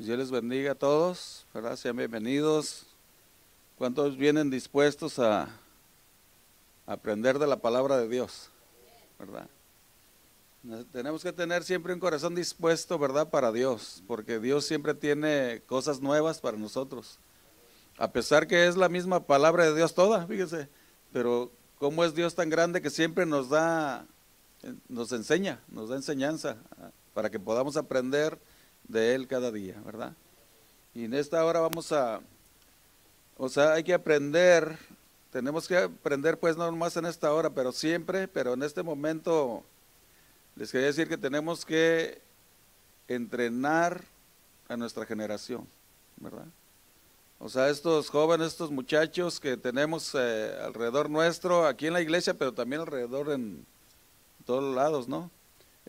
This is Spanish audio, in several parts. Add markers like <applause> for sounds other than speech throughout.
Dios les bendiga a todos, ¿verdad? Sean bienvenidos. ¿Cuántos vienen dispuestos a aprender de la palabra de Dios? ¿Verdad? Tenemos que tener siempre un corazón dispuesto, ¿verdad? Para Dios, porque Dios siempre tiene cosas nuevas para nosotros. A pesar que es la misma palabra de Dios toda, fíjese, pero cómo es Dios tan grande que siempre nos da, nos enseña, nos da enseñanza para que podamos aprender de Él cada día, ¿verdad? Y en esta hora vamos a, o sea, hay que aprender, tenemos que aprender pues no más en esta hora, pero siempre, pero en este momento les quería decir que tenemos que entrenar a nuestra generación, ¿verdad? O sea, estos jóvenes, estos muchachos que tenemos eh, alrededor nuestro, aquí en la iglesia, pero también alrededor en todos lados, ¿no?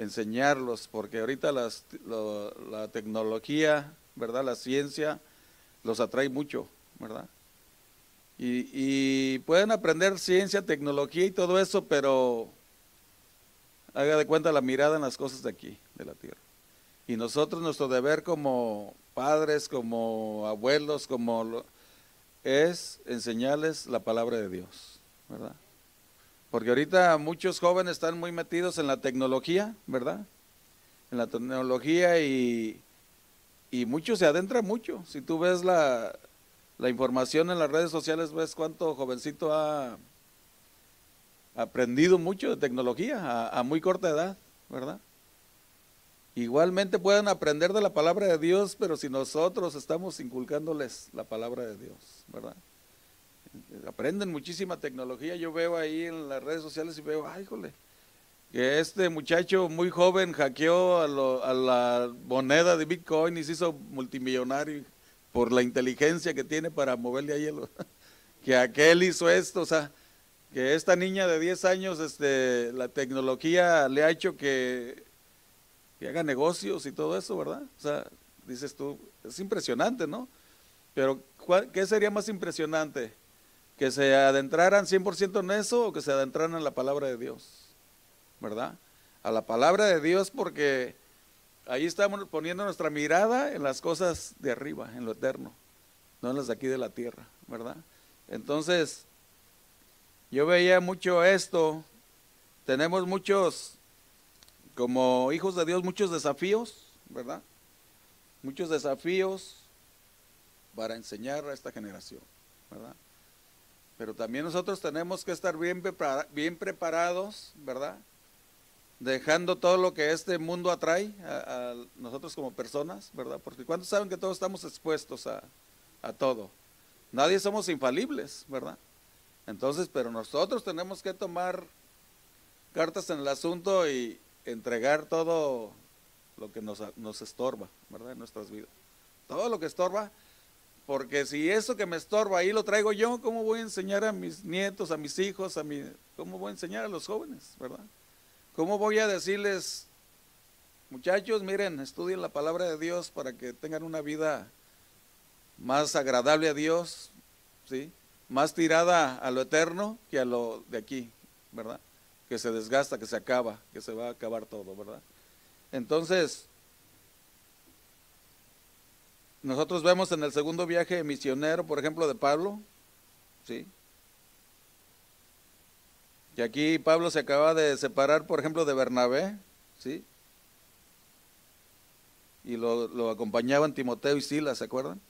Enseñarlos, porque ahorita las, la tecnología, ¿verdad? La ciencia los atrae mucho, ¿verdad? Y, y, pueden aprender ciencia, tecnología y todo eso, pero haga de cuenta la mirada en las cosas de aquí, de la tierra. Y nosotros, nuestro deber como padres, como abuelos, como es enseñarles la palabra de Dios, ¿verdad? Porque ahorita muchos jóvenes están muy metidos en la tecnología, ¿verdad? En la tecnología y, y muchos se adentran mucho. Si tú ves la, información en las redes sociales, ves cuánto jovencito ha aprendido mucho de tecnología a muy corta edad, ¿verdad? Igualmente pueden aprender de la palabra de Dios, pero si nosotros estamos inculcándoles la palabra de Dios, ¿verdad? Aprenden muchísima tecnología. Yo veo ahí en las redes sociales y veo, ay, jole, que este muchacho muy joven hackeó a, la moneda de Bitcoin y se hizo multimillonario por la inteligencia que tiene para moverle ahí hielo. <laughs> que aquel hizo esto, o sea, que esta niña de 10 años, este, la tecnología le ha hecho que, que haga negocios y todo eso, ¿verdad? O sea, dices tú, es impresionante, ¿no? Pero, ¿qué sería más impresionante? Que se adentraran 100% en eso o que se adentraran en la palabra de Dios, ¿verdad? A la palabra de Dios porque ahí estamos poniendo nuestra mirada en las cosas de arriba, en lo eterno, no en las de aquí de la tierra, ¿verdad? Entonces, yo veía mucho esto, tenemos muchos, como hijos de Dios, muchos desafíos, ¿verdad? Muchos desafíos para enseñar a esta generación, ¿verdad? Pero también nosotros tenemos que estar bien, bien preparados, ¿verdad? Dejando todo lo que este mundo atrae a, nosotros como personas, ¿verdad? Porque cuando saben que todos estamos expuestos a, a todo? Nadie somos infalibles, ¿verdad? Entonces, pero nosotros tenemos que tomar cartas en el asunto y entregar todo lo que nos, nos estorba, ¿verdad? En nuestras vidas. Todo lo que estorba, porque si eso que me estorba ahí lo traigo yo, ¿cómo voy a enseñar a mis nietos, a mis hijos, a mi, cómo voy a enseñar a los jóvenes, verdad? ¿Cómo voy a decirles, muchachos, miren, estudien la palabra de Dios para que tengan una vida más agradable a Dios, ¿sí? Más tirada a lo eterno que a lo de aquí, ¿verdad? Que se desgasta, que se acaba, que se va a acabar todo, ¿verdad? Entonces, nosotros vemos en el segundo viaje misionero, por ejemplo, de Pablo, ¿sí? Y aquí Pablo se acaba de separar, por ejemplo, de Bernabé, ¿sí? Y lo, acompañaban Timoteo y Silas, ¿se acuerdan?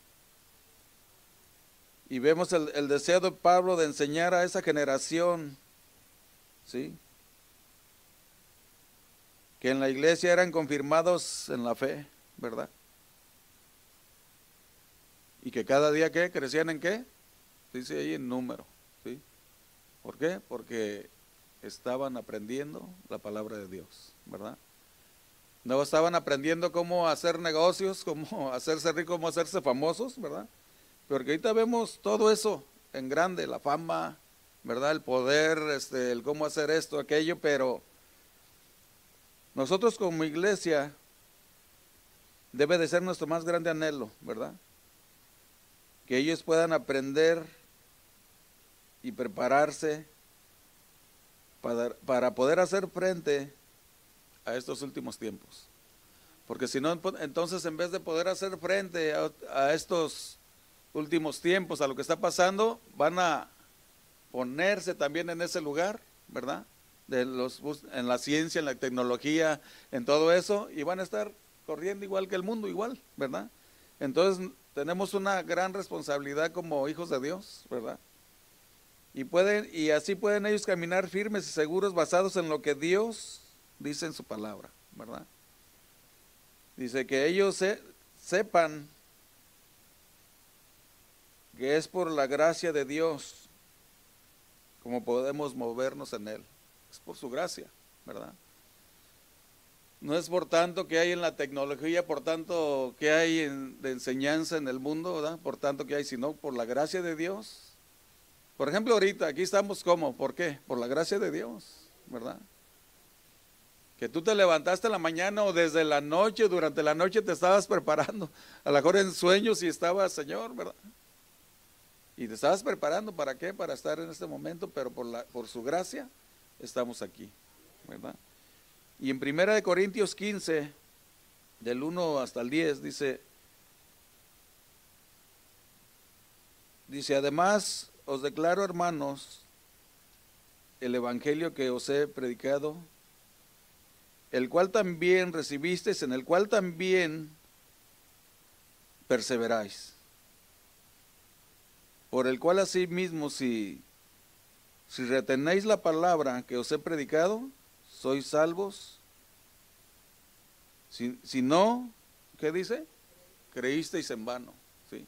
Y vemos el, el deseo de Pablo de enseñar a esa generación, ¿sí? Que en la iglesia eran confirmados en la fe, ¿verdad? Y que cada día que crecían en qué? Dice ahí en número. ¿sí? ¿Por qué? Porque estaban aprendiendo la palabra de Dios, ¿verdad? No estaban aprendiendo cómo hacer negocios, <laughs> cómo hacerse ricos, cómo hacerse famosos, ¿verdad? Porque ahorita vemos todo eso en grande, la fama, ¿verdad? El poder, este, el cómo hacer esto, aquello, pero nosotros como iglesia debe de ser nuestro más grande anhelo, ¿verdad? Que ellos puedan aprender y prepararse para, para poder hacer frente a estos últimos tiempos. Porque si no, entonces en vez de poder hacer frente a, estos últimos tiempos, a lo que está pasando, van a ponerse también en ese lugar, ¿verdad? De los, en la ciencia, en la tecnología, en todo eso, y van a estar corriendo igual que el mundo, igual, ¿verdad? Entonces tenemos una gran responsabilidad como hijos de Dios, ¿verdad? Y pueden, y así pueden ellos caminar firmes y seguros basados en lo que Dios dice en su palabra, ¿verdad? Dice que ellos sepan que es por la gracia de Dios como podemos movernos en Él. Es por su gracia, ¿verdad? No es por tanto que hay en la tecnología, por tanto que hay de enseñanza en el mundo, ¿verdad? Por tanto que hay, sino por la gracia de Dios. Por ejemplo, ahorita aquí estamos como, ¿por qué? Por la gracia de Dios, ¿verdad? que tú te levantaste en la mañana o desde la noche, durante la noche te estabas preparando, a lo mejor en sueños y estabas, Señor, ¿verdad? Y te estabas preparando, ¿para qué? Para estar en este momento, pero por, por su gracia estamos aquí, ¿verdad? Y en Primera de Corintios 15, del 1 hasta el 10, dice, dice, además os declaro, hermanos, el evangelio que os he predicado, el cual también recibisteis, en el cual también perseveráis. Por el cual asimismo, si, si retenéis la palabra que os he predicado, sois salvos. Si, si no, ¿qué dice? Creísteis en vano. ¿sí?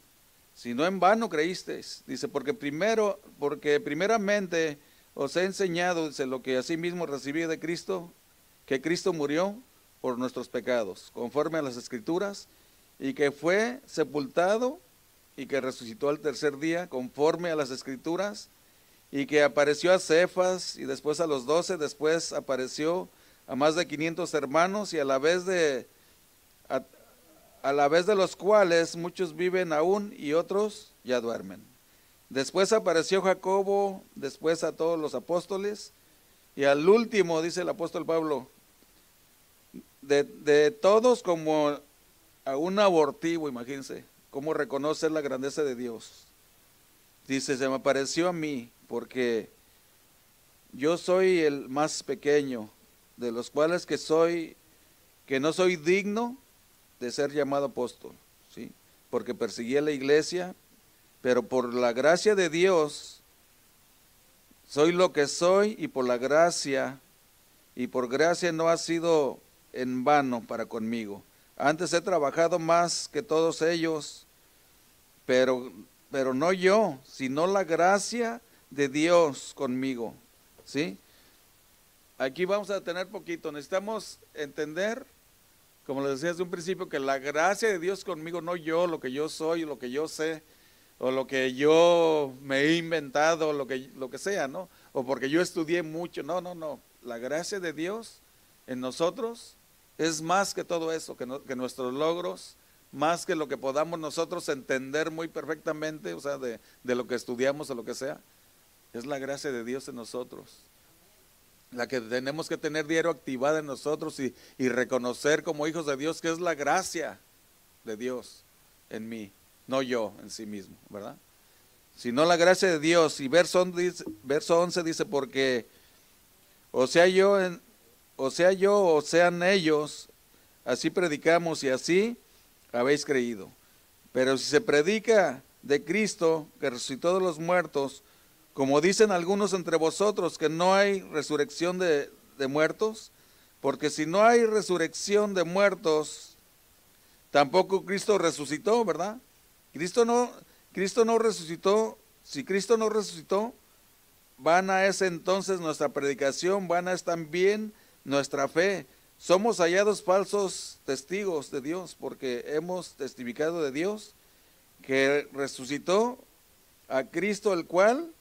Si no en vano creísteis. Dice, porque primero, porque primeramente os he enseñado, dice, lo que asimismo recibí de Cristo, que Cristo murió por nuestros pecados, conforme a las escrituras, y que fue sepultado y que resucitó al tercer día, conforme a las escrituras, y que apareció a Cefas y después a los doce, después apareció a más de 500 hermanos y a la vez de a la vez de los cuales muchos viven aún y otros ya duermen. Después apareció Jacobo, después a todos los apóstoles y al último, dice el apóstol Pablo, de, todos como a un abortivo, imagínense, cómo reconocer la grandeza de Dios. Dice, se me apareció a mí porque yo soy el más pequeño de los cuales que soy, que no soy digno de ser llamado apóstol, ¿sí? Porque perseguí a la iglesia, pero por la gracia de Dios soy lo que soy y por la gracia y por gracia no ha sido en vano para conmigo. Antes he trabajado más que todos ellos, pero, pero no yo, sino la gracia de Dios conmigo. ¿Sí? Aquí vamos a tener poquito. Necesitamos entender, como les decía desde un principio, que la gracia de Dios conmigo, no yo, lo que yo soy, lo que yo sé, o lo que yo me he inventado, lo que, lo que sea, ¿no? O porque yo estudié mucho. No, no, no. La gracia de Dios en nosotros es más que todo eso, que, que, nuestros logros, más que lo que podamos nosotros entender muy perfectamente, o sea, de, lo que estudiamos o lo que sea, es la gracia de Dios en nosotros. La que tenemos que tener diario activada en nosotros y, y reconocer como hijos de Dios que es la gracia de Dios en mí, no yo en sí mismo, ¿verdad? Sino la gracia de Dios. Y verso, verso 11 dice, porque, o sea, yo o sea yo o sean ellos, así predicamos y así habéis creído. Pero si se predica de Cristo que resucitó de los muertos, como dicen algunos entre vosotros que no hay resurrección de, de muertos, porque si no hay resurrección de muertos, tampoco Cristo resucitó, ¿verdad? Cristo no, Cristo no resucitó. Si Cristo no resucitó, vana es entonces nuestra predicación, vana es también nuestra fe. Somos hallados falsos testigos de Dios porque hemos testificado de Dios que resucitó a Cristo el cual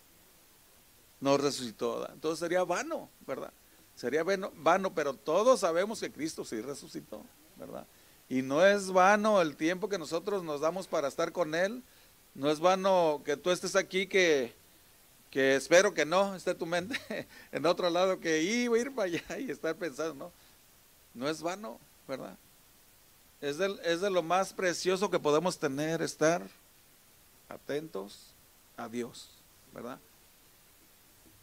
nos resucitó. Entonces sería vano, ¿verdad? Sería vano, pero todos sabemos que Cristo sí resucitó, ¿verdad? Y no es vano el tiempo que nosotros nos damos para estar con Él. No es vano que tú estés aquí que que espero que no esté tu mente <laughs> en otro lado, que iba a ir para allá y estar pensando, no, no es vano, ¿verdad? Es es de lo más precioso que podemos tener, estar atentos a Dios, ¿verdad?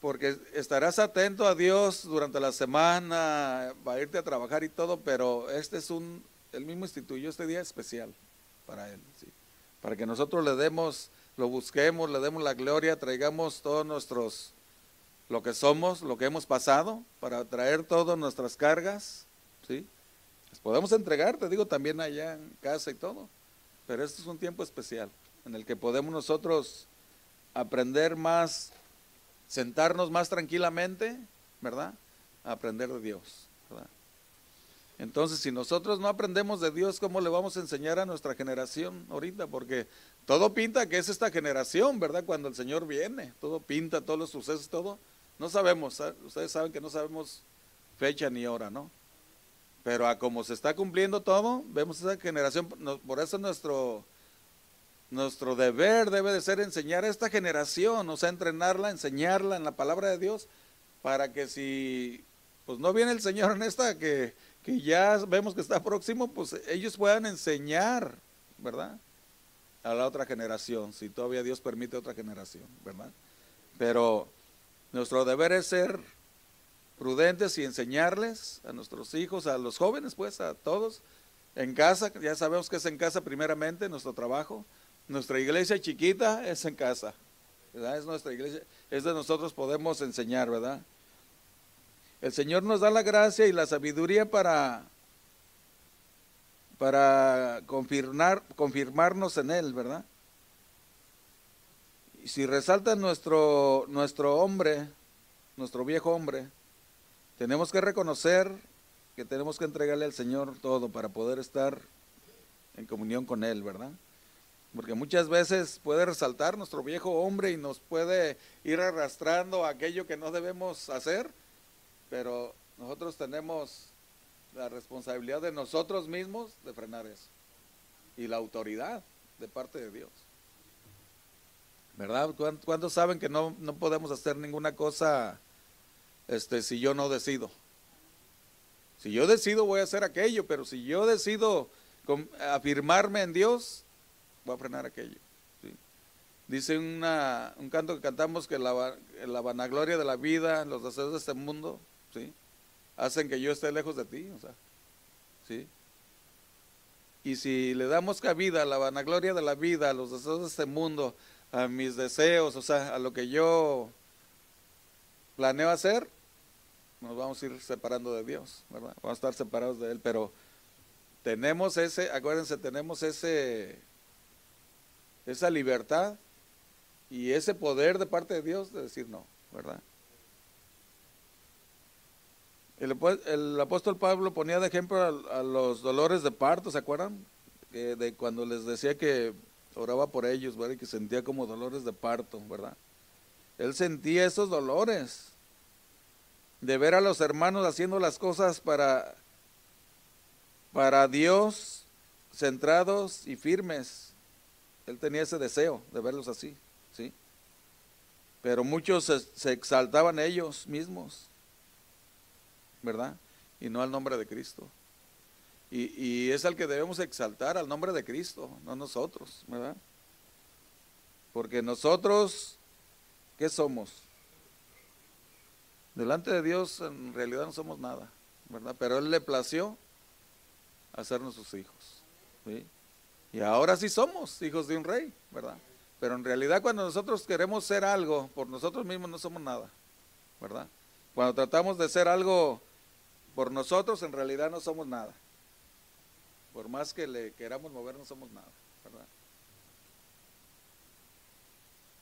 Porque estarás atento a Dios durante la semana, va a irte a trabajar y todo, pero este es un, el mismo instituyó este día especial para Él, ¿sí? para que nosotros le demos, lo busquemos, le demos la gloria, traigamos todos nuestros, lo que somos, lo que hemos pasado, para traer todas nuestras cargas, ¿sí? Las podemos entregar, te digo, también allá en casa y todo, pero este es un tiempo especial en el que podemos nosotros aprender más, sentarnos más tranquilamente, ¿verdad? aprender de Dios, ¿verdad? Entonces, si nosotros no aprendemos de Dios, ¿cómo le vamos a enseñar a nuestra generación ahorita? Porque todo pinta que es esta generación, ¿verdad? Cuando el Señor viene, todo pinta, todos los sucesos, todo. No sabemos, ustedes saben que no sabemos fecha ni hora, ¿no? Pero a como se está cumpliendo todo, vemos esa generación, por eso nuestro, nuestro deber debe de ser enseñar a esta generación, o sea, entrenarla, enseñarla en la palabra de Dios, para que si pues no viene el Señor en esta que que ya vemos que está próximo, pues ellos puedan enseñar, ¿verdad? A la otra generación, si todavía Dios permite otra generación, ¿verdad? Pero nuestro deber es ser prudentes y enseñarles a nuestros hijos, a los jóvenes, pues, a todos, en casa, ya sabemos que es en casa primeramente, nuestro trabajo, nuestra iglesia chiquita es en casa, ¿verdad? Es nuestra iglesia, es de nosotros podemos enseñar, ¿verdad? El Señor nos da la gracia y la sabiduría para, para confirmar, confirmarnos en Él, ¿verdad? Y si resalta nuestro, nuestro hombre, nuestro viejo hombre, tenemos que reconocer que tenemos que entregarle al Señor todo para poder estar en comunión con Él, ¿verdad? Porque muchas veces puede resaltar nuestro viejo hombre y nos puede ir arrastrando aquello que no debemos hacer pero nosotros tenemos la responsabilidad de nosotros mismos de frenar eso. Y la autoridad de parte de Dios. ¿Verdad? ¿Cuántos saben que no, no podemos hacer ninguna cosa este, si yo no decido? Si yo decido voy a hacer aquello, pero si yo decido afirmarme en Dios, voy a frenar aquello. Dice una, un canto que cantamos que la, la vanagloria de la vida, los deseos de este mundo, ¿sí? Hacen que yo esté lejos de ti, o sea, ¿sí? Y si le damos cabida a la vanagloria de la vida, a los deseos de este mundo, a mis deseos, o sea, a lo que yo planeo hacer, nos vamos a ir separando de Dios, ¿verdad? Vamos a estar separados de Él, pero tenemos ese, acuérdense, tenemos ese, esa libertad y ese poder de parte de Dios de decir no, ¿verdad? El, apóstol Pablo ponía de ejemplo a, los dolores de parto, ¿se acuerdan? de cuando les decía que oraba por ellos, ¿verdad? Y que sentía como dolores de parto, ¿verdad? Él sentía esos dolores de ver a los hermanos haciendo las cosas para, para Dios, centrados y firmes. Él tenía ese deseo de verlos así, ¿sí? Pero muchos se exaltaban ellos mismos ¿verdad? Y no al nombre de Cristo. Y, es al que debemos exaltar, al nombre de Cristo, no nosotros, ¿verdad? Porque nosotros, ¿qué somos? Delante de Dios en realidad no somos nada, ¿verdad? Pero Él le plació hacernos sus hijos. ¿sí? Y ahora sí somos hijos de un rey, ¿verdad? Pero en realidad cuando nosotros queremos ser algo, por nosotros mismos no somos nada, ¿verdad? Cuando tratamos de ser algo por nosotros en realidad no somos nada. Por más que le queramos mover, no somos nada, ¿verdad?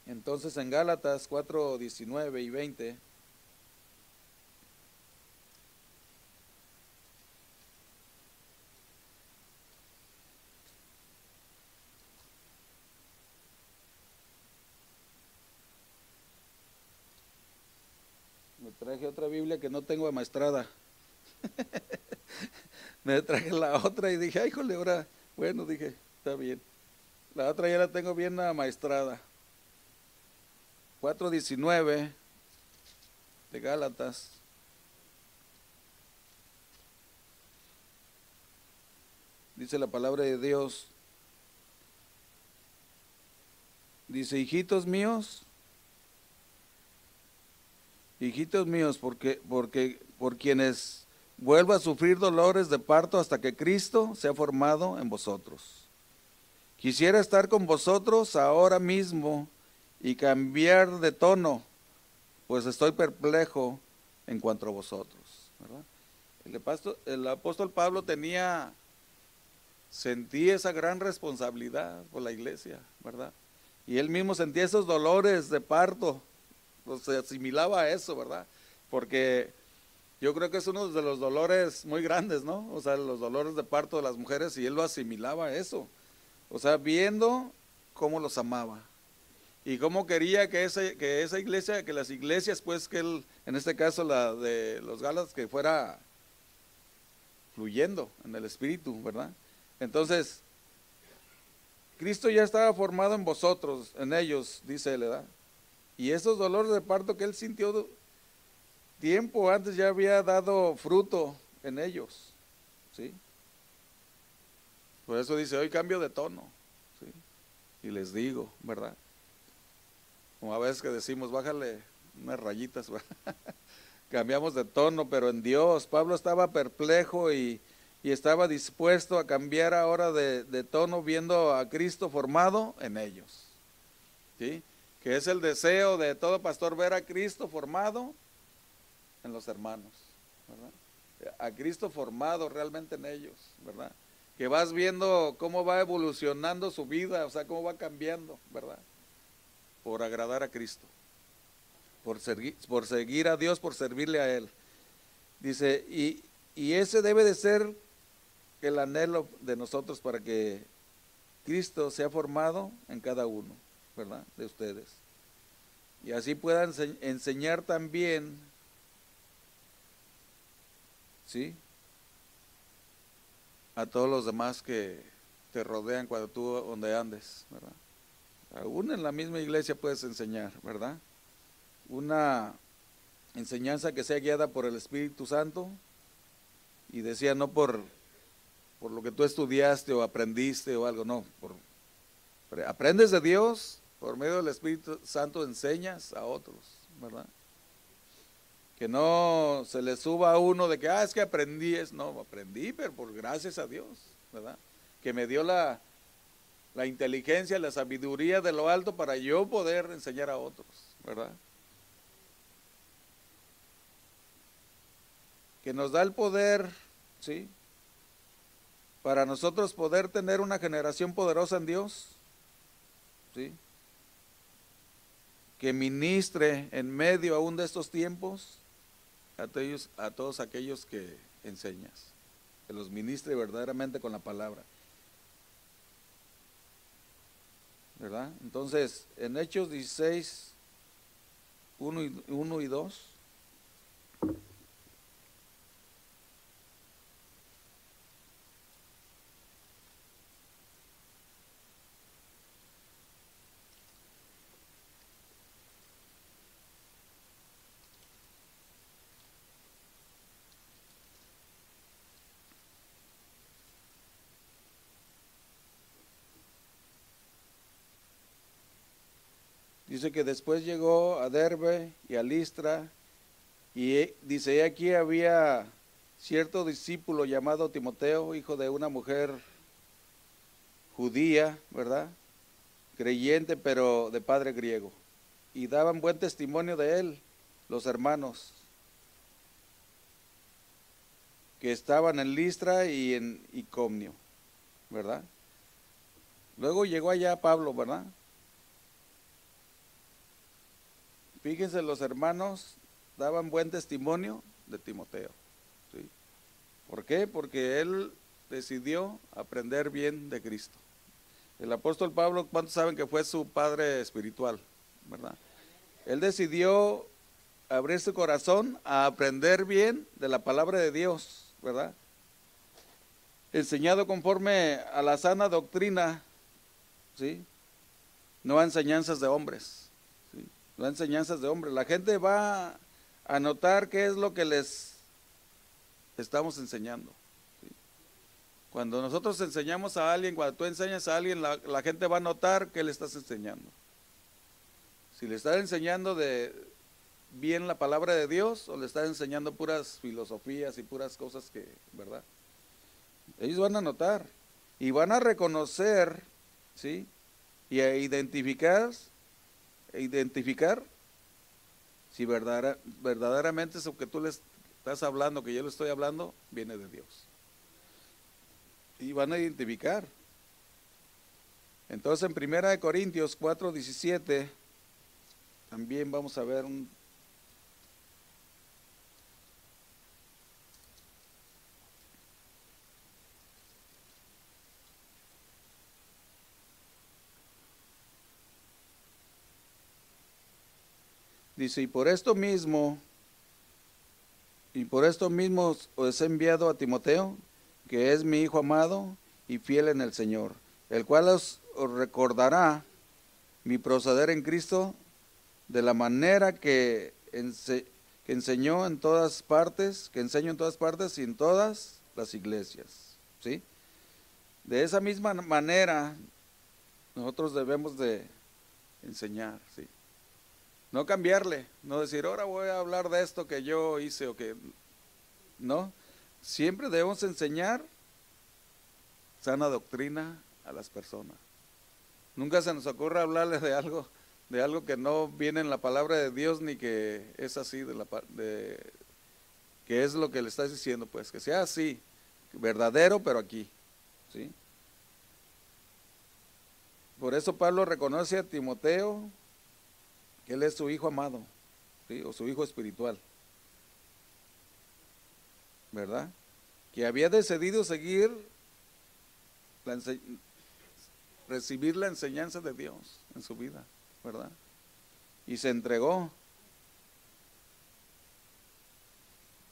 Entonces en Gálatas 4, 19 y 20. Me otra Biblia que no tengo amaestrada. <laughs> me traje la otra y dije, ay, jole, ahora, bueno, dije, está bien. La otra ya la tengo bien amaestrada. 4.19 de Gálatas. dice la palabra de Dios. Dice, hijitos míos, hijitos míos, porque, porque por quienes vuelva a sufrir dolores de parto hasta que Cristo sea formado en vosotros. Quisiera estar con vosotros ahora mismo y cambiar de tono, pues estoy perplejo en cuanto a vosotros. El, apóstol Pablo tenía, sentía esa gran responsabilidad por la iglesia, ¿verdad? Y él mismo sentía esos dolores de parto, se asimilaba a eso, ¿verdad? Porque yo creo que es uno de los dolores muy grandes, ¿no? O sea, los dolores de parto de las mujeres y él lo asimilaba a eso. O sea, viendo cómo los amaba y cómo quería que esa, que esa iglesia, que las iglesias, pues que él, en este caso la de los Galas, que fuera fluyendo en el Espíritu, ¿verdad? Entonces, Cristo ya estaba formado en vosotros, en ellos, dice él, ¿verdad? Y esos dolores de parto que él sintió tiempo antes ya había dado fruto en ellos, ¿sí? Por eso dice, hoy cambio de tono, ¿sí? Y les digo, ¿verdad? Como a veces que decimos, bájale unas rayitas, <laughs> cambiamos de tono, pero en Dios, Pablo estaba perplejo y, y estaba dispuesto a cambiar ahora de, de, tono viendo a Cristo formado en ellos, ¿sí? Que es el deseo de todo pastor ver a Cristo formado en los hermanos, ¿verdad? A Cristo formado realmente en ellos, ¿verdad? Que vas viendo cómo va evolucionando su vida, o sea, cómo va cambiando, ¿verdad? Por agradar a Cristo, por, por seguir a Dios, por servirle a Él. Dice, y, y ese debe de ser el anhelo de nosotros para que Cristo sea formado en cada uno, ¿verdad? De ustedes. Y así puedan enseñar también ¿sí? A todos los demás que te rodean cuando tú donde andes, ¿verdad? Aún en la misma iglesia puedes enseñar, ¿verdad? Una enseñanza que sea guiada por el Espíritu Santo y decía no por, por lo que tú estudiaste o aprendiste o algo, no, por, aprendes de Dios, por medio del Espíritu Santo enseñas a otros, ¿verdad? que no se le suba a uno de que, ah, es que aprendí, es, no, aprendí, pero por gracias a Dios, ¿verdad? Que me dio la, la inteligencia, la sabiduría de lo alto para yo poder enseñar a otros, ¿verdad? Que nos da el poder, ¿sí? Para nosotros poder tener una generación poderosa en Dios, ¿sí? Que ministre en medio aún de estos tiempos, a todos, aquellos que enseñas, que los ministre verdaderamente con la palabra. ¿Verdad? Entonces, en Hechos 16, 1 y, 1 y 2. Dice que después llegó a Derbe y a Listra, y eh, dice, aquí había cierto discípulo llamado Timoteo, hijo de una mujer judía, ¿verdad? Creyente, pero de padre griego. Y daban buen testimonio de él los hermanos que estaban en Listra y en Icomnio, ¿verdad? Luego llegó allá Pablo, ¿verdad? Fíjense, los hermanos daban buen testimonio de Timoteo. ¿sí? ¿Por qué? Porque él decidió aprender bien de Cristo. El apóstol Pablo, ¿cuántos saben que fue su padre espiritual? ¿Verdad? Él decidió abrir su corazón a aprender bien de la palabra de Dios, ¿verdad? Enseñado conforme a la sana doctrina, ¿sí? No a enseñanzas de hombres las enseñanzas de hombre. La gente va a notar qué es lo que les estamos enseñando. Cuando nosotros enseñamos a alguien, cuando tú enseñas a alguien, la, gente va a notar que le estás enseñando. Si le estás enseñando de bien la palabra de Dios o le estás enseñando puras filosofías y puras cosas que, ¿verdad? Ellos van a notar y van a reconocer, ¿sí? Y a identificar, identificar si verdaderamente eso que tú les estás hablando, que yo le estoy hablando, viene de Dios. Y van a identificar. Entonces en Primera de Corintios 4, 17, también vamos a ver un Dice, y por esto mismo, y por esto mismo os he enviado a Timoteo, que es mi hijo amado y fiel en el Señor, el cual os, recordará mi proceder en Cristo de la manera que, enseñó en todas partes, que enseño en todas partes y en todas las iglesias. ¿sí? De esa misma manera nosotros debemos de enseñar. ¿sí? No cambiarle, no decir, ahora voy a hablar de esto que yo hice o que... No, siempre debemos enseñar sana doctrina a las personas. Nunca se nos ocurre hablarles de algo, de algo que no viene en la palabra de Dios ni que es así, de la, de, que es lo que le estás diciendo, pues, que sea así, verdadero, pero aquí, ¿sí? Por eso Pablo reconoce a Timoteo él es su hijo amado, o su hijo espiritual. ¿Verdad? Que había decidido seguir, recibir la enseñanza de Dios en su vida, ¿verdad? Y se entregó.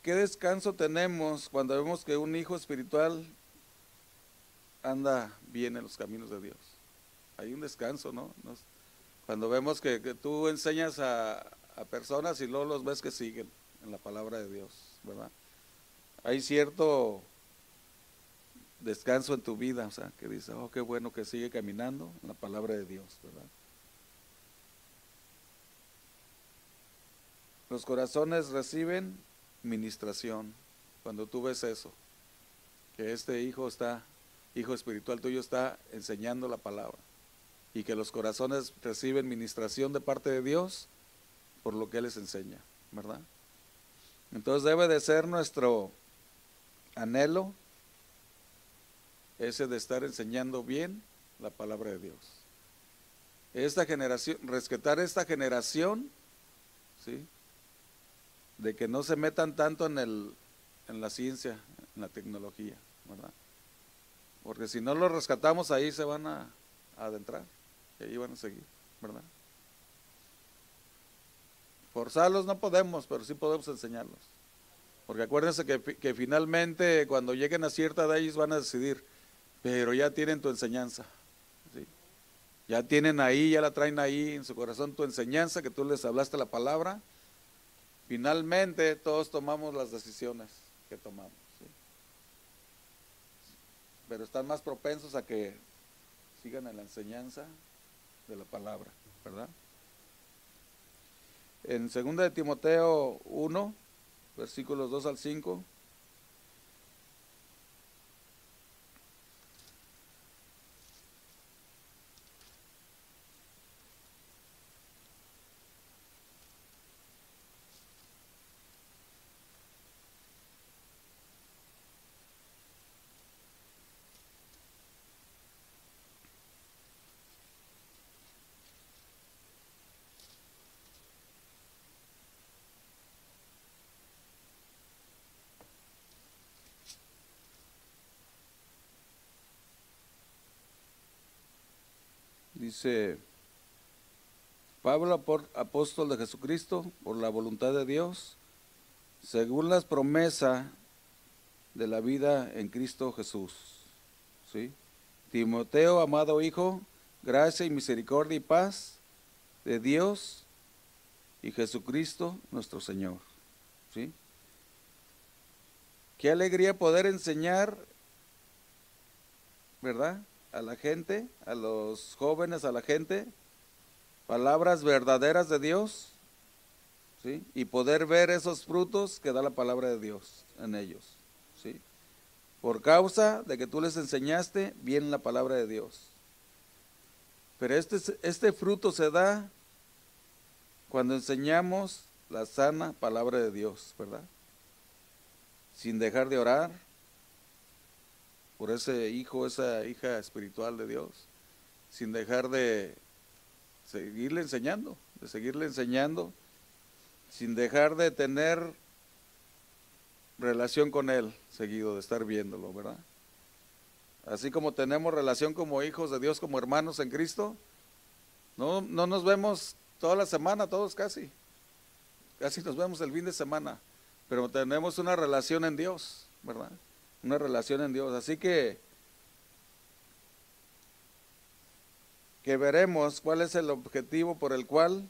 ¿Qué descanso tenemos cuando vemos que un hijo espiritual anda bien en los caminos de Dios? Hay un descanso, ¿no? Cuando vemos que, tú enseñas a, personas y luego los ves que siguen en la palabra de Dios, ¿verdad? Hay cierto descanso en tu vida, o sea, que dices, oh, qué bueno que sigue caminando en la palabra de Dios, ¿verdad? Los corazones reciben ministración cuando tú ves eso, que este hijo está, hijo espiritual tuyo está enseñando la palabra y que los corazones reciben ministración de parte de Dios por lo que Él les enseña, ¿verdad? Entonces debe de ser nuestro anhelo ese de estar enseñando bien la palabra de Dios. Esta generación, rescatar esta generación, ¿sí? De que no se metan tanto en, el, en la ciencia, en la tecnología, ¿verdad? Porque si no lo rescatamos ahí se van a adentrar. Y ahí van a seguir, ¿verdad? Forzarlos no podemos, pero sí podemos enseñarlos. Porque acuérdense que, finalmente cuando lleguen a cierta edad ellos van a decidir, pero ya tienen tu enseñanza. Ya tienen ahí, ya la traen ahí en su corazón tu enseñanza, que tú les hablaste la palabra. Finalmente todos tomamos las decisiones que tomamos. Pero están más propensos a que sigan en la enseñanza de la palabra, ¿verdad? En 2 de Timoteo 1, versículos 2 al 5, Dice Pablo, apóstol de Jesucristo, por la voluntad de Dios, según las promesas de la vida en Cristo Jesús. ¿Sí? Timoteo, amado hijo, gracia y misericordia y paz de Dios y Jesucristo nuestro Señor. ¿Sí? Qué alegría poder enseñar ¿verdad? A la gente, a los jóvenes, a la gente, palabras verdaderas de Dios, ¿sí? Y poder ver esos frutos que da la palabra de Dios en ellos, ¿sí? Por causa de que tú les enseñaste bien la palabra de Dios. Pero este, este fruto se da cuando enseñamos la sana palabra de Dios, ¿verdad? Sin dejar de orar por ese hijo, esa hija espiritual de Dios, sin dejar de seguirle enseñando, de seguirle enseñando, sin dejar de tener relación con Él seguido, de estar viéndolo, ¿verdad? Así como tenemos relación como hijos de Dios, como hermanos en Cristo, no, no nos vemos toda la semana, todos casi. Casi nos vemos el fin de semana, pero tenemos una relación en Dios, ¿verdad? Una relación en Dios. Así que que veremos cuál es el objetivo por el cual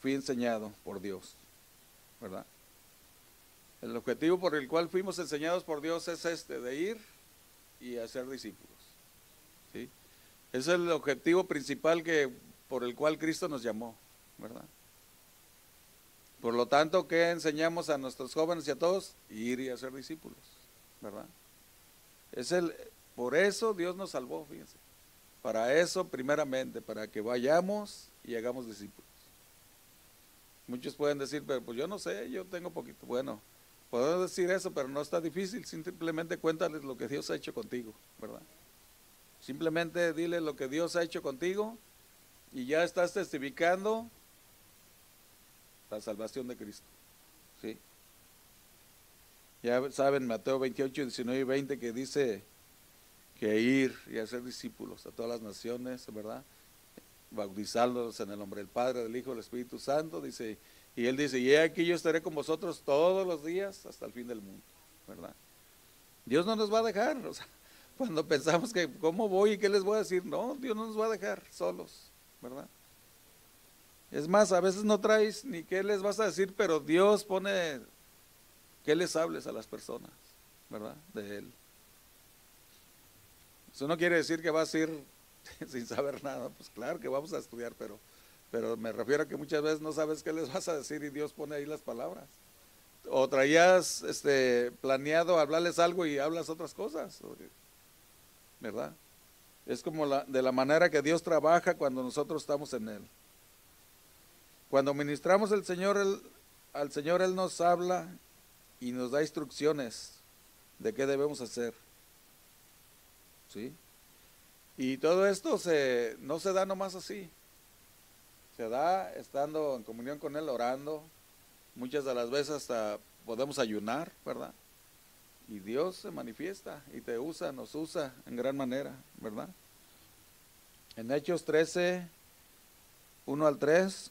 fui enseñado por Dios, ¿verdad? El objetivo por el cual fuimos enseñados por Dios es este, de ir y hacer discípulos. ¿sí? Ese es el objetivo principal que, por el cual Cristo nos llamó, ¿verdad? Por lo tanto, ¿qué enseñamos a nuestros jóvenes y a todos? Ir y hacer discípulos, ¿verdad? Es el, por eso Dios nos salvó, fíjense. Para eso, primeramente, para que vayamos y hagamos discípulos. Muchos pueden decir, pero pues yo no sé, yo tengo poquito. Bueno, puedo decir eso, pero no está difícil. Simplemente cuéntales lo que Dios ha hecho contigo, ¿verdad? Simplemente dile lo que Dios ha hecho contigo y ya estás testificando la salvación de Cristo. ¿Sí? Ya saben, Mateo 28, 19 y 20, que dice que ir y hacer discípulos a todas las naciones, ¿verdad? Bautizándolos en el nombre del Padre, del Hijo, del Espíritu Santo, dice, y él dice, y aquí yo estaré con vosotros todos los días hasta el fin del mundo, ¿verdad? Dios no nos va a dejar, o sea, <laughs> cuando pensamos que, ¿cómo voy y qué les voy a decir? No, Dios no nos va a dejar solos, ¿verdad? Es más, a veces no traes ni qué les vas a decir, pero Dios pone que les hables a las personas, ¿verdad? De Él. Eso no quiere decir que vas a ir <laughs> sin saber nada, pues claro que vamos a estudiar, pero, pero me refiero a que muchas veces no sabes qué les <laughs> vas a decir y Dios pone ahí las palabras. O traías este, planeado hablarles algo y hablas otras cosas, ¿verdad? Es como la, de la manera que Dios trabaja cuando nosotros estamos en Él. Cuando ministramos el Señor, al Señor Él nos habla y nos da instrucciones de qué debemos hacer. ¿sí? Y todo esto se, no se da nomás así. Se da estando en comunión con Él, orando. Muchas de las veces hasta podemos ayunar, ¿verdad? Y Dios se manifiesta y te usa, nos usa en gran manera, ¿verdad? En Hechos 13, 1 al 3,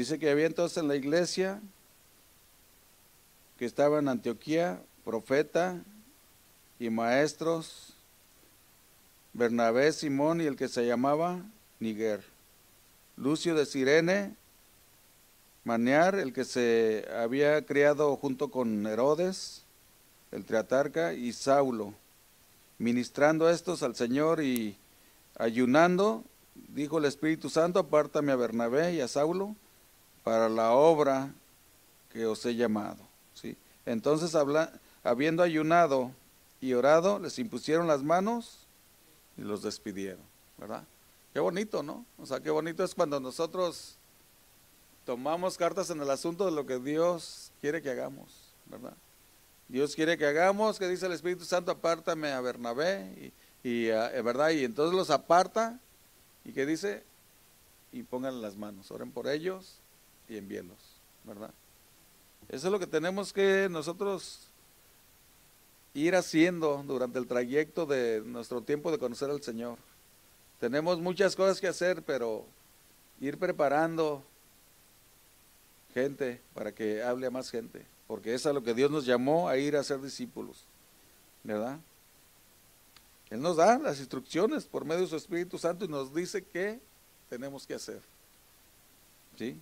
Dice que había entonces en la iglesia que estaba en Antioquía, profeta y maestros, Bernabé, Simón y el que se llamaba Niger, Lucio de Sirene, Manear, el que se había criado junto con Herodes, el triatarca, y Saulo, ministrando estos al Señor y ayunando, dijo el Espíritu Santo, apártame a Bernabé y a Saulo para la obra que os he llamado. ¿sí? Entonces, habiendo ayunado y orado, les impusieron las manos y los despidieron, ¿verdad? Qué bonito, ¿no? O sea, qué bonito es cuando nosotros tomamos cartas en el asunto de lo que Dios quiere que hagamos, ¿verdad? Dios quiere que hagamos, que dice el Espíritu Santo, apártame a Bernabé, y, y eh, ¿verdad? Y entonces los aparta, y que dice, y pongan las manos, oren por ellos, y envíelos, ¿verdad? Eso es lo que tenemos que nosotros ir haciendo durante el trayecto de nuestro tiempo de conocer al Señor. Tenemos muchas cosas que hacer, pero ir preparando gente para que hable a más gente, porque es a lo que Dios nos llamó a ir a ser discípulos, ¿verdad? Él nos da las instrucciones por medio de su Espíritu Santo y nos dice qué tenemos que hacer. ¿Sí?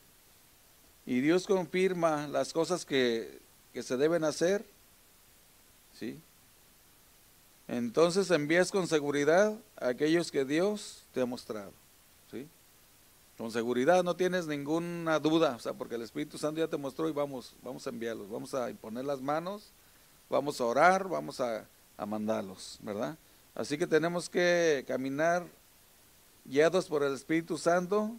Y Dios confirma las cosas que, que se deben hacer. ¿Sí? Entonces envías con seguridad a aquellos que Dios te ha mostrado. ¿Sí? Con seguridad no tienes ninguna duda, o sea, porque el Espíritu Santo ya te mostró y vamos, vamos a enviarlos, vamos a imponer las manos, vamos a orar, vamos a, a mandarlos, ¿verdad? Así que tenemos que caminar guiados por el Espíritu Santo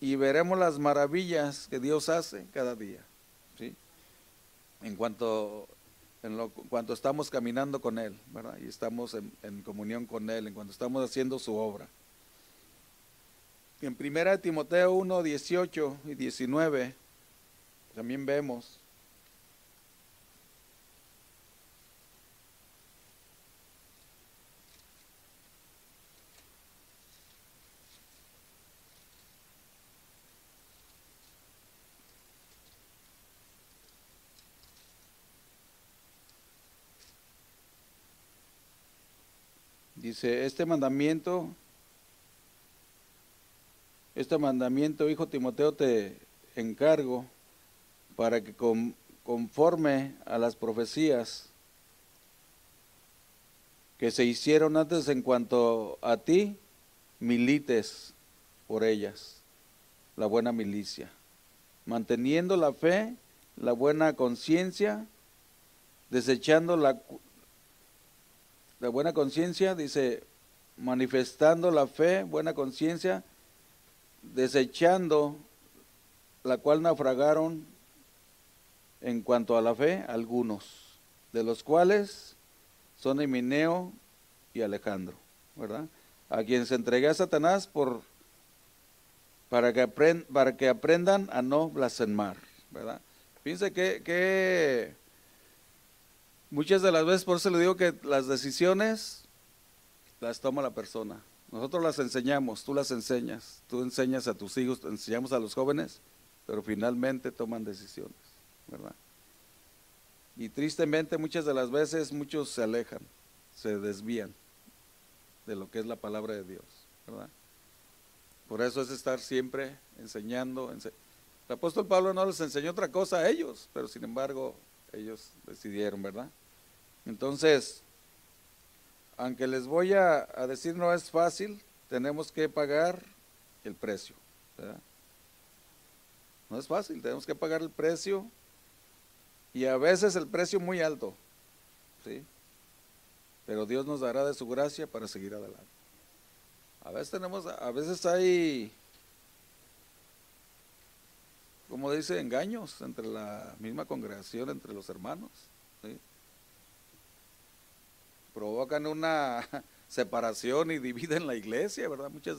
y veremos las maravillas que Dios hace cada día. ¿sí? En cuanto en lo, cuanto estamos caminando con Él, ¿verdad? Y estamos en, en, comunión con Él, en cuanto estamos haciendo su obra. En 1 Timoteo 1, 18 y 19 también vemos Dice, este mandamiento, este mandamiento, hijo Timoteo, te encargo para que conforme a las profecías que se hicieron antes en cuanto a ti, milites por ellas, la buena milicia, manteniendo la fe, la buena conciencia, desechando la, la buena conciencia, dice, manifestando la fe, buena conciencia, desechando la cual naufragaron en cuanto a la fe algunos, de los cuales son Emineo y Alejandro, ¿verdad? A quien se entregué a Satanás por para que, para que aprendan a no blasfemar, ¿verdad? Fíjense que, que Muchas de las veces, por eso le digo que las decisiones las toma la persona. Nosotros las enseñamos, tú las enseñas, tú enseñas a tus hijos, enseñamos a los jóvenes, pero finalmente toman decisiones, ¿verdad? Y tristemente muchas de las veces muchos se alejan, se desvían de lo que es la palabra de Dios, ¿verdad? Por eso es estar siempre enseñando. el apóstol Pablo no les enseñó otra cosa a ellos, pero sin embargo ellos decidieron, ¿verdad? Entonces, aunque les voy a, decir no es fácil, tenemos que pagar el precio. ¿verdad? No es fácil, tenemos que pagar el precio y a veces el precio muy alto, ¿sí? Pero Dios nos dará de su gracia para seguir adelante. A veces tenemos, a veces hay como dice, engaños entre la misma congregación, entre los hermanos. Provocan una <laughs> separación y dividen la iglesia, ¿verdad? Muchas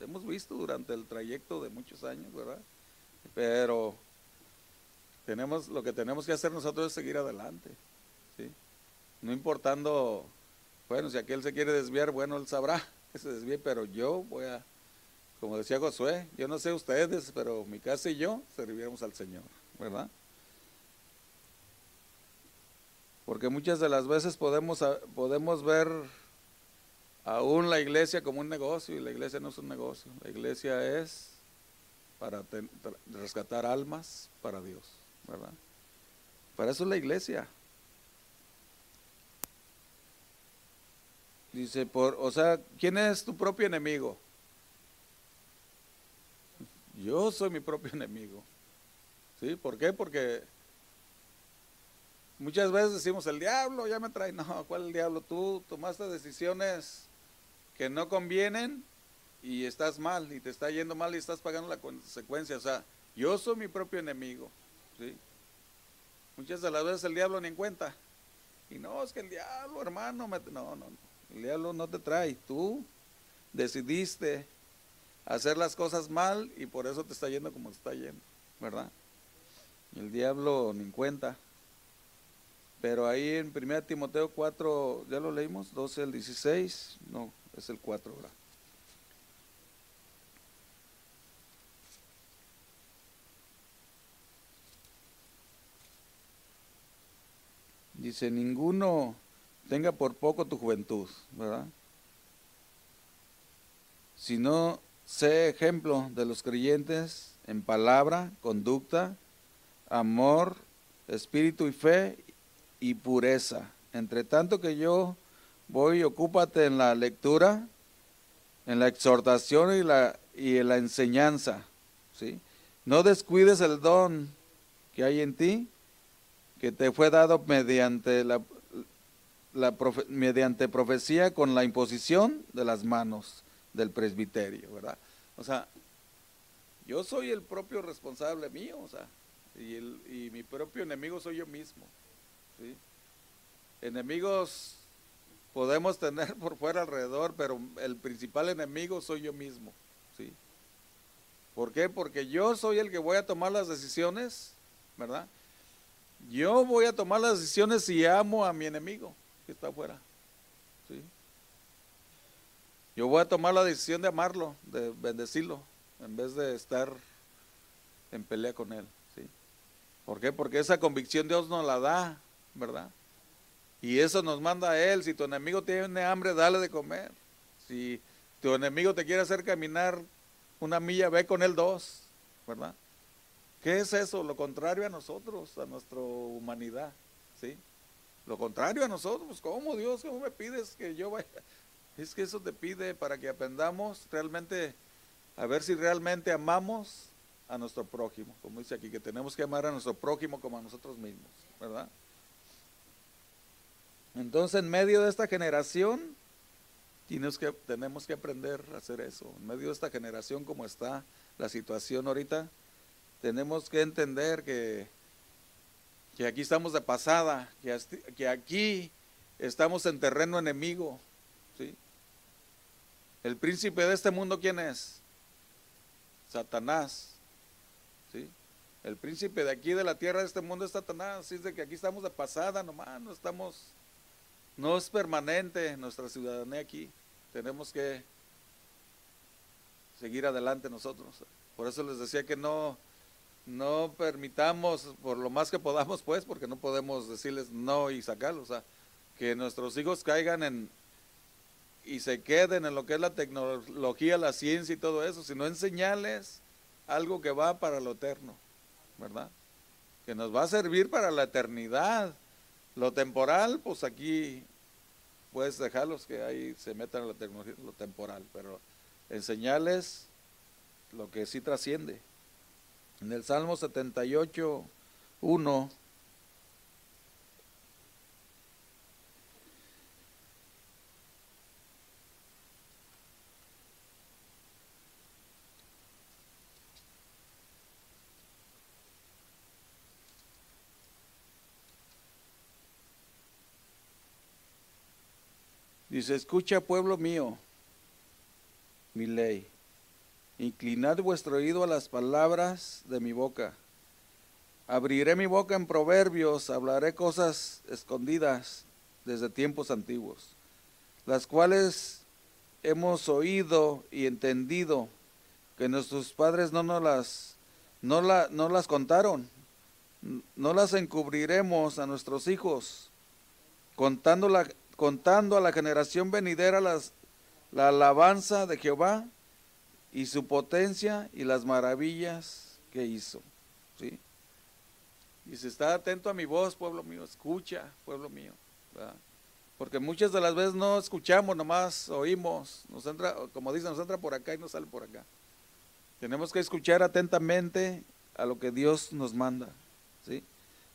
hemos visto durante el trayecto de muchos años, ¿verdad? Pero tenemos lo que tenemos que hacer nosotros es seguir adelante. No importando, bueno, si aquel se quiere desviar, bueno, él sabrá <laughs> que se desvíe, pero yo voy a como decía Josué, yo no sé ustedes, pero mi casa y yo serviríamos al Señor, ¿verdad? Porque muchas de las veces podemos, podemos ver aún la iglesia como un negocio y la iglesia no es un negocio. La iglesia es para rescatar almas para Dios, ¿verdad? Para eso es la iglesia. Dice, por, o sea, ¿quién es tu propio enemigo? Yo soy mi propio <laughs> enemigo. ¿Sí? ¿Por qué? Porque muchas veces decimos, el diablo ya me trae. No, ¿cuál el diablo? Tú tomaste decisiones que no convienen y estás mal y te está yendo mal y estás pagando la consecuencia. O sea, yo soy mi propio enemigo. ¿sí? Muchas de las veces el diablo ni en cuenta. Y no, es que el diablo, hermano, me... no, no, no. El diablo no te trae. Tú decidiste hacer las cosas mal y por eso te está yendo como te está yendo, ¿verdad? El diablo ni cuenta. Pero ahí en 1 Timoteo 4, ¿ya lo leímos? 12 al 16, no, es el 4, ¿verdad? Dice, ninguno tenga por poco tu juventud, ¿verdad? Sino sé ejemplo de los creyentes en palabra, conducta, amor, espíritu y fe y pureza. Entre tanto que yo voy, ocúpate en la lectura, en la exhortación y, la, y en la enseñanza. ¿sí? No descuides el don que hay en ti, que te fue dado mediante la, mediante profecía con la imposición de las manos del presbiterio, ¿verdad? O sea, yo soy el propio responsable mío, o sea, y, el, y mi propio enemigo soy yo mismo. ¿sí? Enemigos podemos tener <laughs> por fuera alrededor, pero el principal enemigo soy yo mismo. ¿sí? ¿Por qué? Porque yo soy el que voy a tomar las decisiones, ¿verdad? Yo voy a tomar las decisiones si amo a mi enemigo que está afuera. ¿sí? Yo voy a tomar la decisión de amarlo, de bendecirlo, en vez de estar en pelea con él. ¿sí? ¿Por qué? Porque esa convicción Dios nos la da, ¿verdad? Y eso nos manda a Él. Si tu enemigo tiene hambre, dale de comer. Si tu enemigo te quiere hacer caminar una milla, ve con él dos, ¿verdad? ¿Qué es eso? Lo contrario a nosotros, a nuestra humanidad, ¿sí? Lo contrario a nosotros, pues, ¿cómo Dios? ¿Cómo me pides que yo vaya? Es que eso te pide para que aprendamos realmente, a ver si realmente amamos a nuestro prójimo, como dice aquí, que tenemos que amar a nuestro prójimo como a nosotros mismos, ¿verdad? Entonces, en medio de esta generación, tenemos que aprender a hacer eso. En medio de esta generación, como está la situación ahorita, tenemos que entender que, que aquí estamos de pasada, que aquí estamos en terreno enemigo. El príncipe de este mundo, ¿quién es? Satanás. ¿sí? El príncipe de aquí, de la tierra, de este mundo es Satanás. Es de que aquí estamos de pasada nomás, no estamos no es permanente nuestra ciudadanía aquí. Tenemos que seguir adelante nosotros. Por eso les decía que no, no permitamos por lo más que podamos, pues, porque no podemos decirles no y sacarlos. O sea, que nuestros hijos caigan en y se queden en lo que es la tecnología, la ciencia y todo eso, sino enseñarles algo que va para lo eterno, ¿verdad? Que nos va a servir para la eternidad lo temporal, pues aquí puedes dejarlos que ahí se metan en la tecnología, lo temporal, pero enseñarles lo que sí trasciende. En el Salmo 78, 1 Dice, escucha pueblo mío, mi ley. Inclinad vuestro oído a las palabras de mi boca. Abriré mi boca en proverbios, hablaré cosas escondidas desde tiempos antiguos, las cuales hemos oído y entendido que nuestros padres no nos las, no la, no las contaron. No las encubriremos a nuestros hijos, contando la, contando a la generación venidera la alabanza de Jehová y su potencia y las maravillas que hizo. ¿sí? Y si está atento a mi voz, pueblo mío, escucha, pueblo mío. Porque muchas de las veces no escuchamos, nomás oímos, nos entra, como dicen, nos entra por acá y nos sale por acá. Tenemos que escuchar atentamente a lo que Dios nos manda. ¿sí?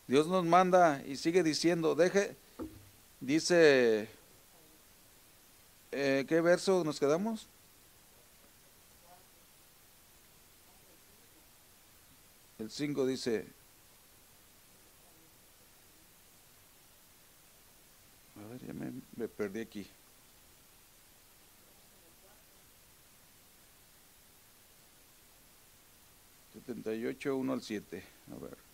Dios nos manda y sigue diciendo, deje, Dice, eh, ¿qué verso nos quedamos? El 5 dice, me perdí aquí. Setenta y ocho, uno al siete. A ver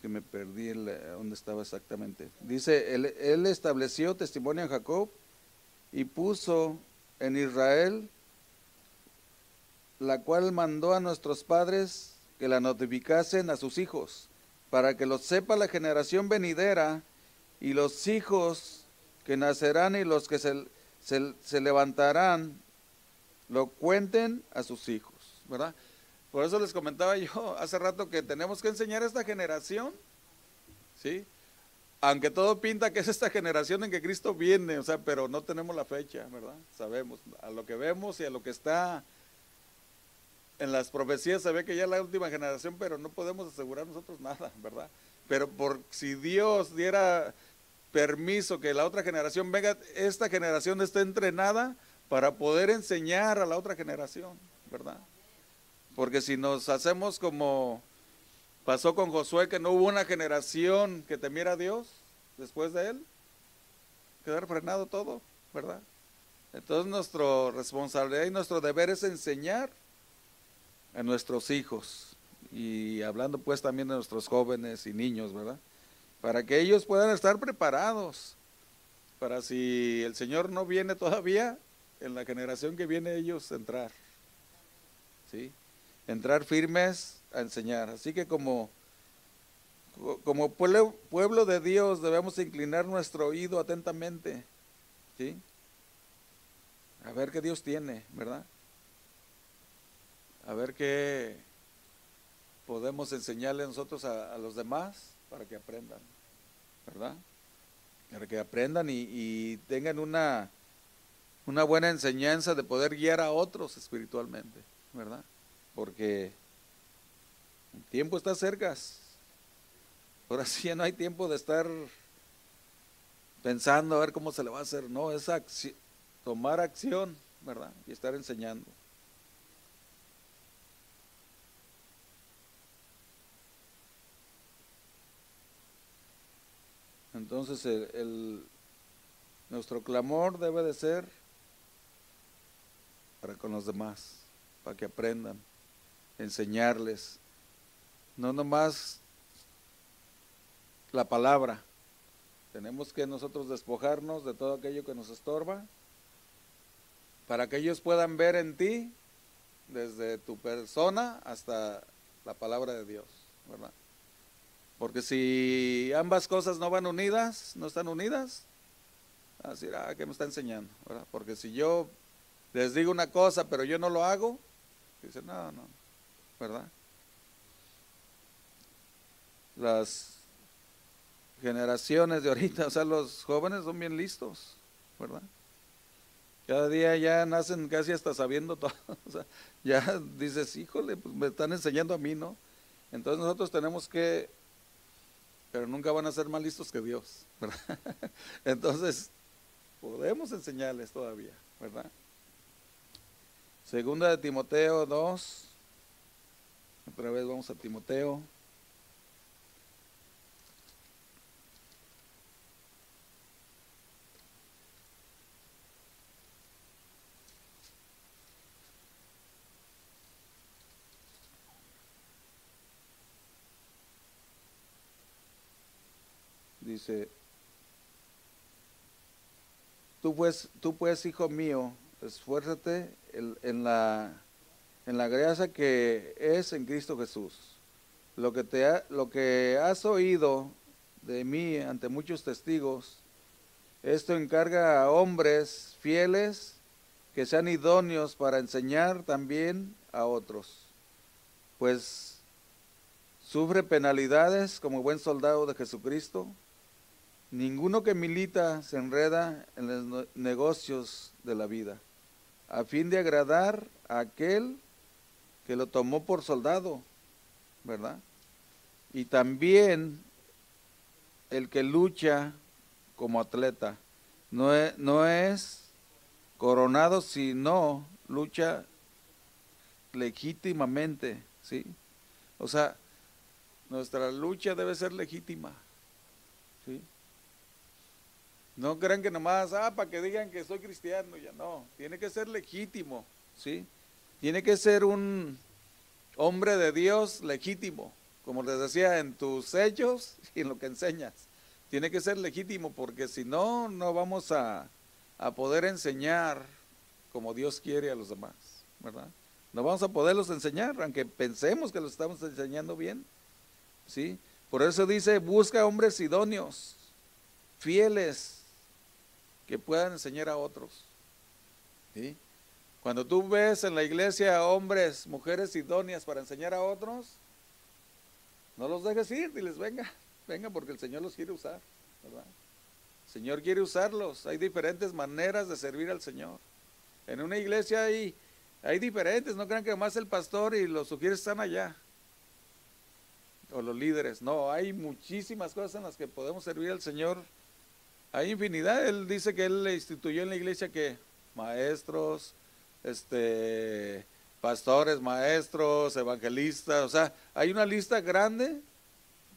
que me perdí dónde estaba exactamente. Dice, él, estableció testimonio en Jacob y puso en Israel, la cual mandó a nuestros padres que la notificasen a sus hijos, para que lo sepa la generación venidera y los hijos que nacerán y los que se, se, levantarán, lo cuenten a sus hijos, ¿verdad? Por eso les comentaba yo <laughs> hace rato que tenemos que enseñar a esta generación, ¿sí? Aunque todo pinta que es esta generación en que Cristo viene, o sea, pero no tenemos la fecha, ¿verdad? Sabemos, a lo que vemos y a lo que está en las profecías se ve que ya es la última generación, pero no podemos asegurar nosotros <laughs> nada, ¿verdad? Pero por si Dios diera permiso que la otra generación venga, esta generación esté entrenada para poder enseñar a la otra generación, ¿verdad? Porque si nos hacemos como pasó con Josué, que no hubo una generación que temiera a Dios después de él, quedar frenado todo, ¿verdad? Entonces nuestra responsabilidad y nuestro deber es enseñar a nuestros hijos y hablando pues también de nuestros jóvenes y niños, ¿verdad? para que ellos puedan estar preparados para si el Señor no viene todavía, en la generación que viene ellos entrar. ¿Sí? Entrar firmes a enseñar. Así que como, como pueblo, de Dios debemos inclinar nuestro oído atentamente. ¿Sí? A ver qué Dios tiene, ¿verdad? A ver qué podemos enseñarle nosotros a los demás para que aprendan, ¿verdad? Para que aprendan y, tengan una, una buena enseñanza de poder guiar a otros espiritualmente, ¿verdad? Porque el tiempo está cerca. Ahora sí ya no hay tiempo de estar pensando a ver cómo se le va a hacer. No, es tomar acción, ¿verdad? Y estar enseñando. Entonces el, nuestro clamor debe de ser para con los demás, para que aprendan, enseñarles, no nomás la palabra. Tenemos que nosotros despojarnos de todo aquello que nos estorba, para que ellos puedan ver en ti, desde tu persona hasta la palabra de Dios, ¿verdad? Porque si ambas cosas no van unidas, no están unidas, así, ah, ¿qué me está enseñando? Porque si yo les digo una cosa, pero yo no lo hago, dicen, no, no, ¿verdad? Las generaciones de ahorita, <laughs> o sea, los jóvenes son bien listos, ¿verdad? Cada día ya nacen casi hasta sabiendo todo. <laughs> O sea, ya dices, híjole, pues me están enseñando a mí, ¿no? Entonces nosotros tenemos que pero nunca van a ser más listos que Dios, <laughs> ¿verdad? Entonces, podemos enseñarles todavía, ¿verdad? Segunda de Timoteo 2, otra vez vamos a Timoteo. dice, tú pues, tú pues, hijo mío, esfuérzate en, la, en la gracia que es en Cristo Jesús. Lo que, te lo que has oído de mí ante muchos testigos, esto encarga a hombres fieles que sean idóneos para enseñar también a otros, pues sufre penalidades como buen soldado de Jesucristo. Ninguno que milita se enreda en los negocios de la vida, a fin de agradar a aquel que lo tomó por soldado, ¿verdad? Y también el que lucha como atleta, no es, no es coronado, sino lucha legítimamente, ¿sí? O sea, nuestra lucha debe ser legítima, ¿sí? No crean que nomás, ah, para que digan que soy cristiano, ya no. Tiene que ser legítimo, ¿sí? Tiene que ser un hombre de Dios legítimo, como les decía, en tus hechos y en lo que enseñas. Tiene que ser legítimo porque si no, no vamos a, a poder enseñar como Dios quiere a los demás, ¿verdad? No vamos a poderlos enseñar, aunque pensemos que los estamos enseñando bien, ¿sí? Por eso dice, busca hombres idóneos, fieles que puedan enseñar a otros. Cuando tú ves en la iglesia hombres, mujeres idóneas para enseñar a otros, no los dejes ir, diles, venga, venga, porque el Señor los quiere usar, ¿verdad? El Señor quiere usarlos. Hay diferentes maneras de servir al Señor. En una iglesia hay, hay diferentes, no crean que más el pastor y los sugieres están allá. O los líderes. No, hay muchísimas cosas en las que podemos servir al Señor. Hay infinidad. Él dice que Él le instituyó en la iglesia que maestros, este, pastores, maestros, evangelistas, o sea, hay una lista grande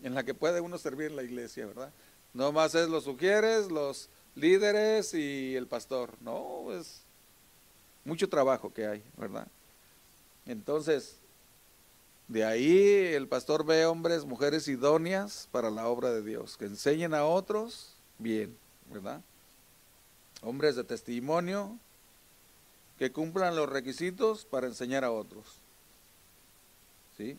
en la que puede uno servir en la iglesia, ¿verdad? No más es los sugieres, los líderes y el pastor, no, es mucho trabajo que hay, ¿verdad? Entonces, de ahí el pastor ve hombres, mujeres idóneas para la obra de Dios, que enseñen a otros bien, ¿verdad? Hombres de testimonio, que cumplan los requisitos para enseñar a otros. ¿Sí?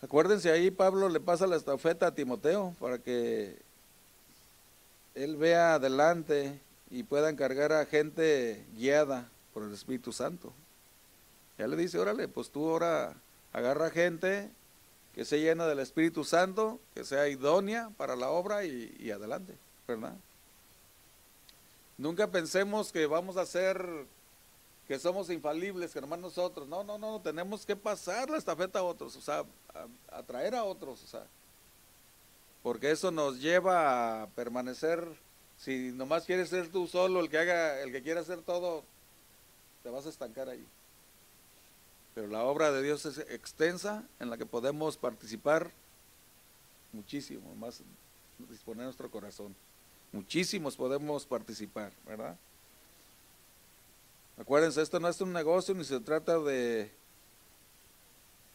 Acuérdense ahí Pablo le pasa la estafeta a Timoteo para que él vea adelante y pueda encargar a gente guiada por el Espíritu Santo. Ya le dice, órale, pues tú ahora agarra gente que se llena del Espíritu Santo, que sea idónea para la obra y, y adelante, ¿verdad? Nunca pensemos que vamos a ser, que somos infalibles, que nomás nosotros. No, no, no, tenemos que pasar la estafeta a otros, o sea, atraer a, otros, o sea. Porque eso nos lleva a permanecer, si nomás quieres ser tú solo el que haga, el que quiera hacer todo, te vas a estancar ahí. Pero la obra de Dios es extensa en la que podemos participar muchísimo, más disponer nuestro corazón. Muchísimos podemos participar, ¿verdad? Acuérdense, esto no es un negocio ni se trata de,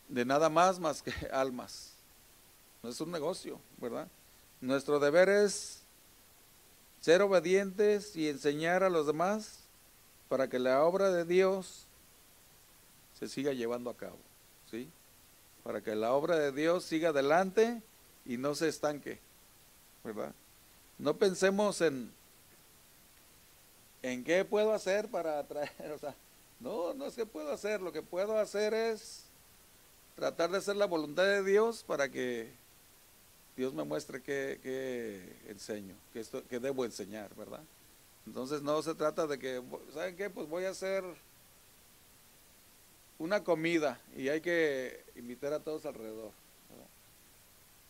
de nada más más que <laughs> almas. No es un negocio, ¿verdad? Nuestro deber es ser obedientes y enseñar a los demás para que la obra de Dios se siga llevando a cabo, ¿sí? Para que la obra de Dios siga adelante y no se estanque, ¿verdad? No pensemos en, en qué puedo hacer para atraer, <laughs> o sea, no, no es que puedo hacer, lo que puedo hacer es tratar de hacer la voluntad de Dios para que Dios me muestre qué, enseño, qué, esto, qué debo enseñar, ¿verdad? Entonces no se trata de que, ¿saben qué? Pues voy a hacer una comida y hay que invitar a todos alrededor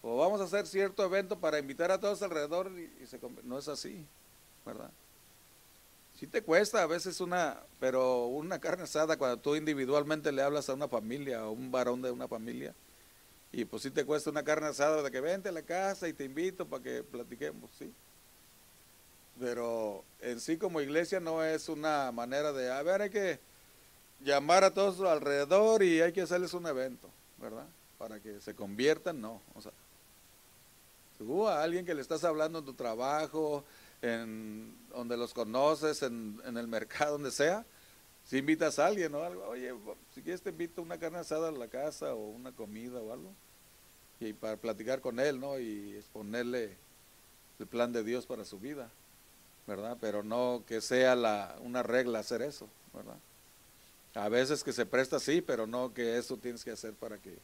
o vamos a hacer cierto evento para invitar a todos alrededor y, se, no es así, ¿verdad? Sí te cuesta a veces una, pero una <laughs> carne asada cuando tú individualmente le hablas a una familia o un varón de una familia, y pues sí te cuesta una carne asada de que vente a la casa y te invito para que platiquemos, sí. Pero en sí como iglesia no es una manera de, a ver, hay que llamar a todos alrededor y hay que hacerles un evento, ¿verdad? Para que se conviertan, no. O sea, A alguien que le estás hablando en tu trabajo, en donde los conoces, en, el mercado, <laughs> donde sea, si invitas a alguien o algo, oye, si quieres te invito una carne asada a la casa o una comida o algo, y para platicar con él, ¿no? Y exponerle el plan de Dios para su vida, ¿verdad? Pero no que sea la, una regla hacer eso, ¿verdad? A veces que se presta sí, pero no que eso tienes que hacer para que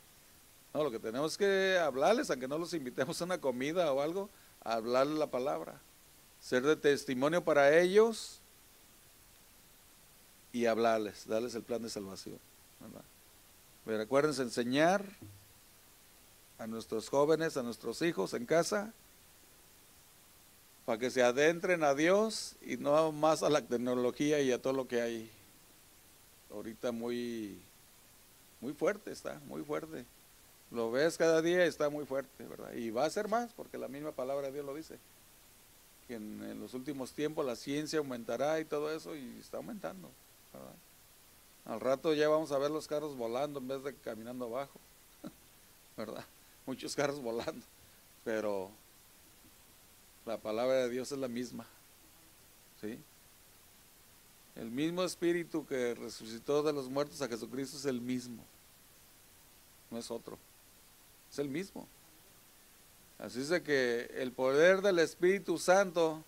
no, lo que tenemos que hablarles, aunque no los invitemos a una comida o algo, hablarles la palabra, ser de testimonio para ellos y hablarles, darles el plan de salvación. Pero acuérdense, enseñar a nuestros jóvenes, a nuestros hijos en casa, para que se adentren a Dios y no más a la tecnología y a todo lo que hay ahorita muy, muy fuerte, está, muy fuerte. Lo ves cada día y está muy fuerte, ¿verdad? Y va a ser más, porque la misma palabra de Dios lo dice. Que en, los últimos tiempos la ciencia aumentará y todo eso, y está aumentando, ¿verdad? Al rato ya vamos a ver los carros volando en vez de caminando abajo, <laughs> ¿verdad? Muchos carros volando, pero la palabra de Dios es la misma, ¿sí? El mismo espíritu que resucitó de los muertos a Jesucristo es el mismo, no es otro es el mismo. Así es que el poder del Espíritu Santo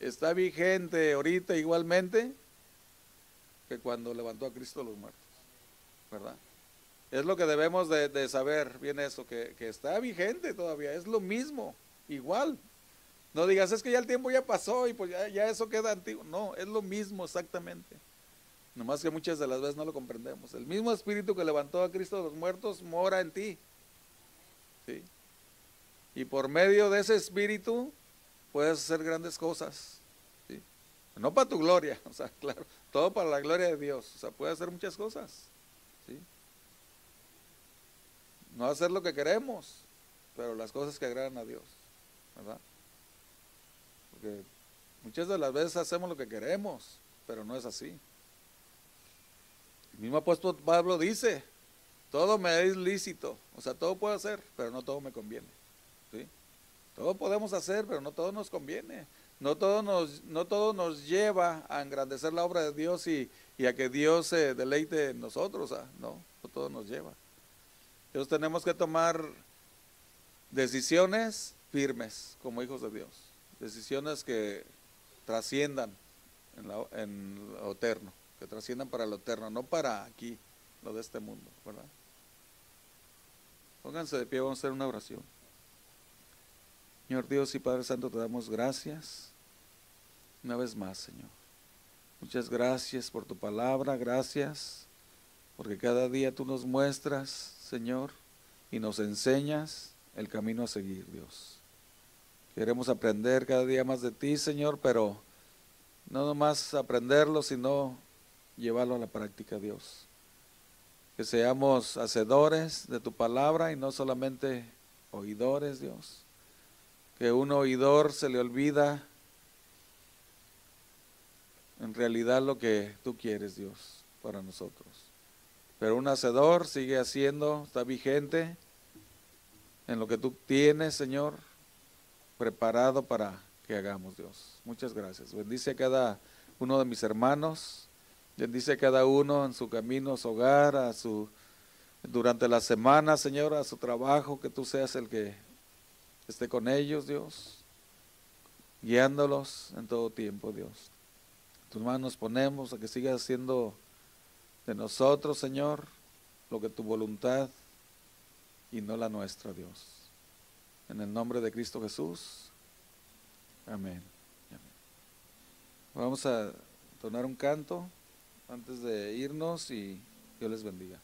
está vigente ahorita igualmente que cuando levantó a Cristo los muertos, ¿verdad? Es lo que debemos de, saber, bien eso, que, que, está vigente todavía, es lo mismo, igual. No digas, es que ya el tiempo ya pasó y pues ya eso queda antiguo. No, es lo mismo exactamente. Nomás que muchas de las veces no lo comprendemos. El mismo espíritu que levantó a Cristo de los muertos mora en ti. ¿Sí? Y por medio de ese espíritu puedes hacer grandes cosas. ¿sí? No para tu gloria, <laughs> o sea, claro, todo para la gloria de Dios. O sea, puedes hacer muchas cosas. ¿sí? No hacer lo que queremos, pero las cosas que agradan a Dios. ¿Verdad? Porque muchas de las veces hacemos lo que queremos, pero no es así. El mismo apóstol Pablo dice, todo me es lícito, o sea, todo puedo hacer, pero no todo me conviene. Todo podemos hacer, pero no todo nos conviene. No todo nos, no todo nos lleva a engrandecer la obra de Dios y, a que Dios se deleite en nosotros. no, no todo nos lleva. Entonces tenemos que tomar decisiones firmes como hijos de Dios. Decisiones que trasciendan en, en lo eterno, que trasciendan para lo eterno, no para aquí, lo de este mundo, ¿verdad? Pónganse de pie, vamos a hacer una oración. Señor Dios y Padre Santo, te damos gracias una vez más, Señor. Muchas gracias por tu palabra, gracias porque cada día tú nos muestras, Señor, y nos enseñas el camino a seguir, Dios. Queremos aprender cada día más de ti, Señor, pero no nomás aprenderlo, sino llevarlo a la práctica, Dios. Que seamos hacedores de tu palabra y no solamente oidores, Dios que un oidor se le olvida en realidad lo que tú quieres, Dios, para nosotros. Pero un hacedor sigue haciendo, está vigente en lo que tú tienes, Señor, preparado para que hagamos, Dios. Muchas gracias. Bendice a cada uno de mis hermanos. Bendice a cada uno en su camino a su hogar, a su durante la semana, Señor, a su trabajo, que tú seas el que esté con ellos, Dios, guiándolos en todo tiempo, Dios. tus manos nos ponemos a que sigas haciendo de nosotros, Señor, lo que tu voluntad y no la nuestra, Dios. En el nombre de Cristo Jesús. Amén. Vamos a tonar un canto antes de irnos y Dios les bendiga.